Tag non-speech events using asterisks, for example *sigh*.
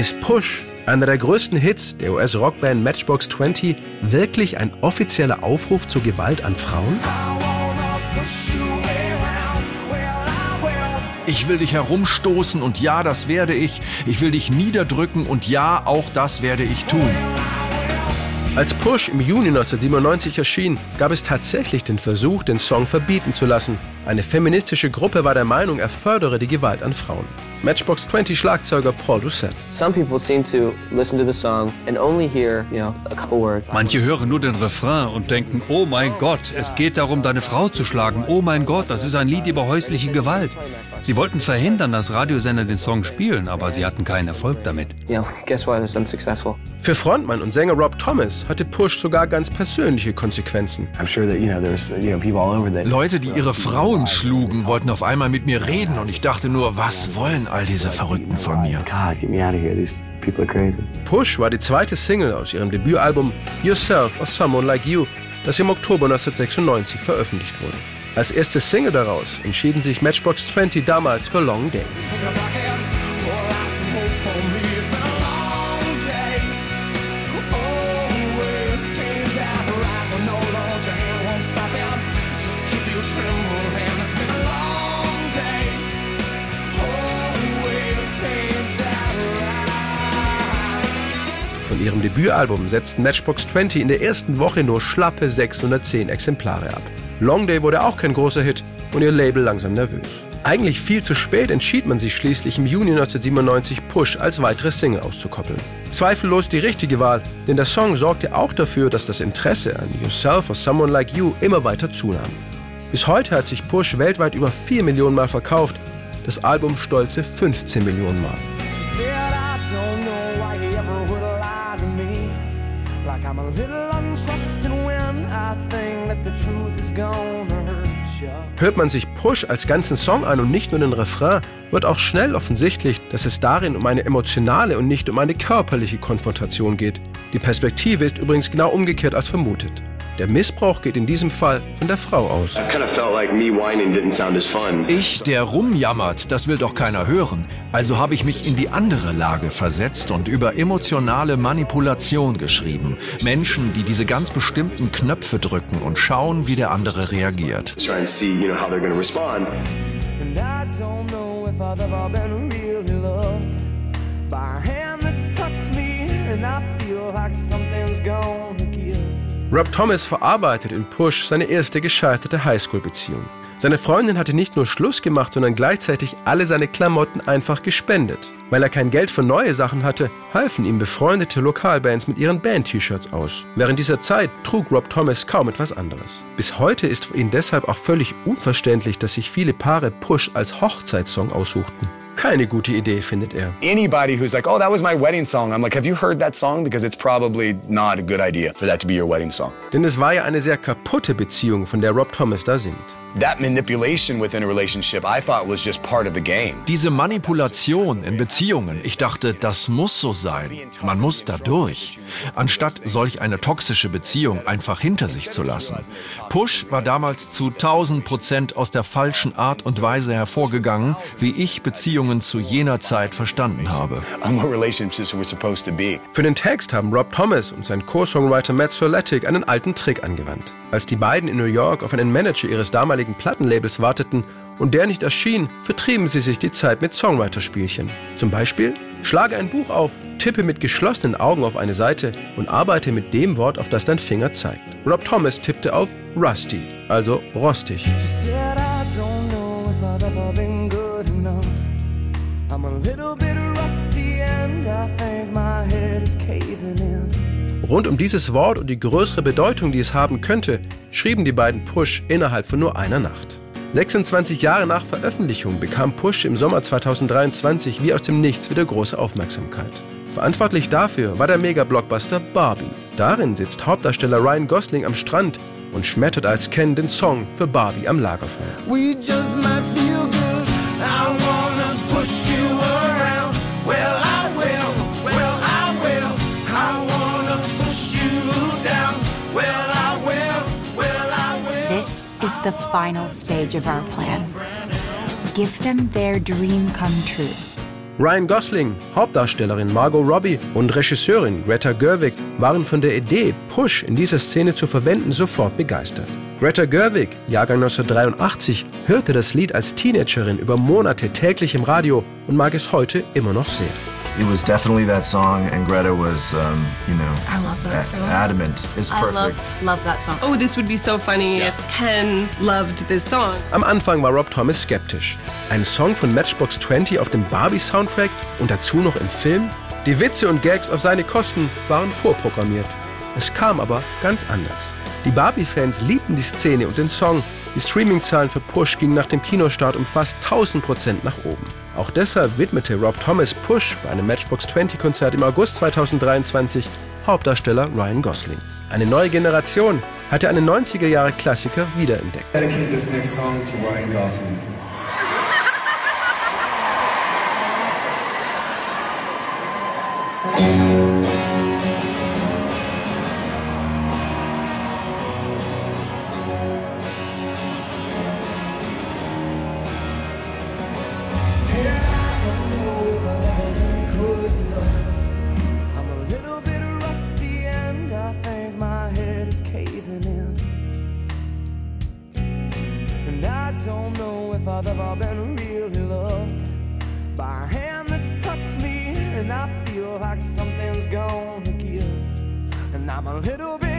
Ist Push, einer der größten Hits der US-Rockband Matchbox 20, wirklich ein offizieller Aufruf zur Gewalt an Frauen? Ich will dich herumstoßen und ja, das werde ich. Ich will dich niederdrücken und ja, auch das werde ich tun. Als Push im Juni 1997 erschien, gab es tatsächlich den Versuch, den Song verbieten zu lassen. Eine feministische Gruppe war der Meinung, er fördere die Gewalt an Frauen. Matchbox 20 Schlagzeuger Paul Doucette. Manche hören nur den Refrain und denken, oh mein Gott, es geht darum, deine Frau zu schlagen. Oh mein Gott, das ist ein Lied über häusliche Gewalt. Sie wollten verhindern, dass Radiosender den Song spielen, aber sie hatten keinen Erfolg damit. Für Frontmann und Sänger Rob Thomas hatte Push sogar ganz persönliche Konsequenzen. Leute, die ihre Frauen schlugen, wollten auf einmal mit mir reden und ich dachte nur, was wollen all diese Verrückten von mir? Push war die zweite Single aus ihrem Debütalbum Yourself or Someone Like You, das im Oktober 1996 veröffentlicht wurde. Als erste Single daraus entschieden sich Matchbox 20 damals für Long Day. Von ihrem Debütalbum setzten Matchbox 20 in der ersten Woche nur schlappe 610 Exemplare ab. Long Day wurde auch kein großer Hit und ihr Label langsam nervös. Eigentlich viel zu spät entschied man sich schließlich im Juni 1997 Push als weitere Single auszukoppeln. Zweifellos die richtige Wahl, denn der Song sorgte auch dafür, dass das Interesse an Yourself or Someone Like You immer weiter zunahm. Bis heute hat sich Push weltweit über 4 Millionen Mal verkauft, das Album stolze 15 Millionen Mal. Hört man sich Push als ganzen Song an und nicht nur den Refrain, wird auch schnell offensichtlich, dass es darin um eine emotionale und nicht um eine körperliche Konfrontation geht. Die Perspektive ist übrigens genau umgekehrt als vermutet. Der Missbrauch geht in diesem Fall von der Frau aus. Ich, der rumjammert, das will doch keiner hören. Also habe ich mich in die andere Lage versetzt und über emotionale Manipulation geschrieben. Menschen, die diese ganz bestimmten Knöpfe drücken und schauen, wie der andere reagiert. By a hand that's touched me, and I feel like something's give. Rob Thomas verarbeitet in Push seine erste gescheiterte Highschool-Beziehung. Seine Freundin hatte nicht nur Schluss gemacht, sondern gleichzeitig alle seine Klamotten einfach gespendet. Weil er kein Geld für neue Sachen hatte, halfen ihm befreundete Lokalbands mit ihren Band-T-Shirts aus. Während dieser Zeit trug Rob Thomas kaum etwas anderes. Bis heute ist für ihn deshalb auch völlig unverständlich, dass sich viele Paare Push als Hochzeitssong aussuchten. Keine gute Idee, findet er. Anybody who's like, oh, that was my wedding song. I'm like, have you heard that song? Because it's probably not a good idea for that to be your wedding song. Denn es war ja eine sehr kaputte Beziehung, von der Rob Thomas da singt. That manipulation within a relationship, I thought was just part of the game. Diese Manipulation in Beziehungen, ich dachte, das muss so sein. Man muss da durch. Anstatt solch eine toxische Beziehung einfach hinter sich zu lassen. Push war damals zu 1000 Prozent aus der falschen Art und Weise hervorgegangen, wie ich Beziehungen zu jener Zeit verstanden habe. Für den Text haben Rob Thomas und sein Co-Songwriter Matt Soletic einen alten Trick angewandt. Als die beiden in New York auf einen Manager ihres damaligen Plattenlabels warteten und der nicht erschien, vertrieben sie sich die Zeit mit Songwriter-Spielchen. Zum Beispiel, schlage ein Buch auf, tippe mit geschlossenen Augen auf eine Seite und arbeite mit dem Wort, auf das dein Finger zeigt. Rob Thomas tippte auf Rusty, also rostig. I'm a little bit rusty and I think my head is caving in. Rund um dieses Wort und die größere Bedeutung, die es haben könnte, schrieben die beiden Push innerhalb von nur einer Nacht. 26 Jahre nach Veröffentlichung bekam Push im Sommer 2023 wie aus dem Nichts wieder große Aufmerksamkeit. Verantwortlich dafür war der Mega-Blockbuster Barbie. Darin sitzt Hauptdarsteller Ryan Gosling am Strand und schmettert als Ken den Song für Barbie am Lagerfeuer. The final stage of our plan. Give them their dream come true. Ryan Gosling, Hauptdarstellerin Margot Robbie und Regisseurin Greta Gerwig waren von der Idee, Push in dieser Szene zu verwenden, sofort begeistert. Greta Gerwig, Jahrgang 1983, hörte das Lied als Teenagerin über Monate täglich im Radio und mag es heute immer noch sehr. It was definitely that song, and Greta was, um, you know, I love that song. adamant. It's I perfect. loved, love that song. Oh, this would be so funny if Ken loved this song. Am Anfang war Rob Thomas skeptisch. Ein Song von Matchbox 20 auf dem Barbie-Soundtrack und dazu noch im Film? Die Witze und Gags auf seine Kosten waren vorprogrammiert. Es kam aber ganz anders. Die Barbie-Fans liebten die Szene und den Song. Die Streaming-Zahlen für Push gingen nach dem Kinostart um fast 1000 Prozent nach oben. Auch deshalb widmete Rob Thomas Push bei einem Matchbox 20-Konzert im August 2023 Hauptdarsteller Ryan Gosling. Eine neue Generation hatte einen 90er-Jahre-Klassiker wiederentdeckt. dedicate this *laughs* I don't know if I've ever been really loved by a hand that's touched me. And I feel like something's gonna give. And I'm a little bit